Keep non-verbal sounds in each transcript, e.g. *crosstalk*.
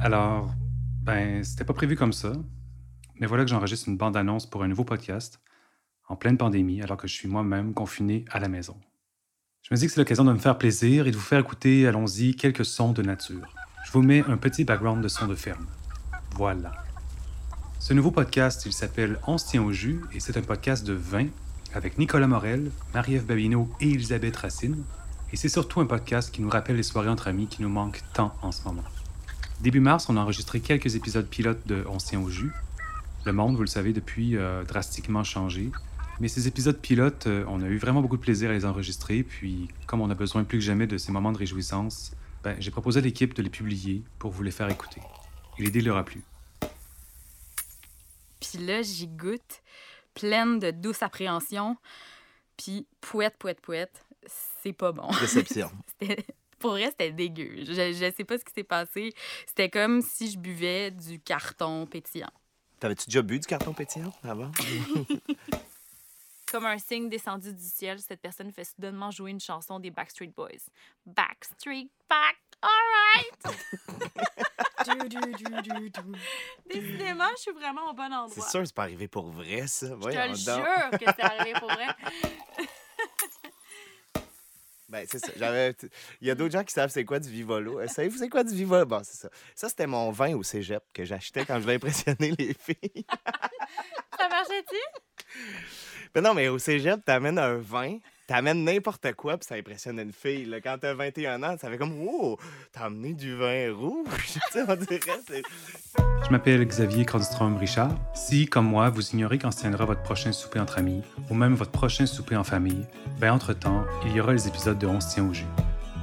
Alors, ben, c'était pas prévu comme ça. Mais voilà que j'enregistre une bande-annonce pour un nouveau podcast en pleine pandémie, alors que je suis moi-même confiné à la maison. Je me dis que c'est l'occasion de me faire plaisir et de vous faire écouter, allons-y, quelques sons de nature. Je vous mets un petit background de sons de ferme. Voilà. Ce nouveau podcast, il s'appelle On se tient au jus et c'est un podcast de vin avec Nicolas Morel, Marie-Ève Babineau et Elisabeth Racine. Et c'est surtout un podcast qui nous rappelle les soirées entre amis qui nous manquent tant en ce moment. Début mars, on a enregistré quelques épisodes pilotes de On se tient au jus. Le monde, vous le savez, depuis a drastiquement changé. Mais ces épisodes pilotes, euh, on a eu vraiment beaucoup de plaisir à les enregistrer. Puis, comme on a besoin plus que jamais de ces moments de réjouissance, ben, j'ai proposé à l'équipe de les publier pour vous les faire écouter. Et l'idée leur a plu. Puis là, j'y goûte, pleine de douce appréhension. Puis, pouette, pouette, pouette, c'est pas bon. Déception. *laughs* Pour vrai, c'était dégueu. Je, je sais pas ce qui s'est passé. C'était comme si je buvais du carton pétillant. T'avais-tu déjà bu du carton pétillant avant? *laughs* Comme un signe descendu du ciel, cette personne fait soudainement jouer une chanson des Backstreet Boys. Backstreet Back, alright! *laughs* Décidément, je suis vraiment au bon endroit. C'est sûr, c'est pas arrivé pour vrai, ça. Je te Voyons le donc. jure que c'est arrivé pour vrai. *laughs* Ben, c'est ça. J'avais... Il y a d'autres gens qui savent c'est quoi du Vivolo. Euh, Savez-vous c'est quoi du Vivolo? Bon, c'est ça. Ça, c'était mon vin au cégep que j'achetais quand je voulais impressionner les filles. *laughs* Ça marchait-tu? Mais non, mais au cégep, t'amènes un vin, t'amènes n'importe quoi, puis ça impressionne une fille. Là. Quand t'as 21 ans, ça fait comme, oh, t'as amené du vin rouge. *laughs* Tu sais, on dirait, c'est... Je m'appelle Xavier Kronstrom Richard. Si, comme moi, vous ignorez quand se tiendra votre prochain souper entre amis, ou même votre prochain souper en famille, ben entre-temps, il y aura les épisodes de On se tient au jus.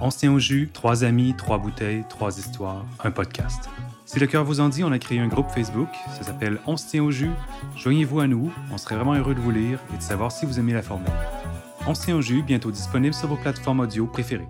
On se tient au jus, trois amis, trois bouteilles, trois histoires, un podcast. Si le cœur vous en dit, on a créé un groupe Facebook, ça s'appelle On se tient au jus. Joignez-vous à nous, on serait vraiment heureux de vous lire et de savoir si vous aimez la formule. On se tient au jus, bientôt disponible sur vos plateformes audio préférées.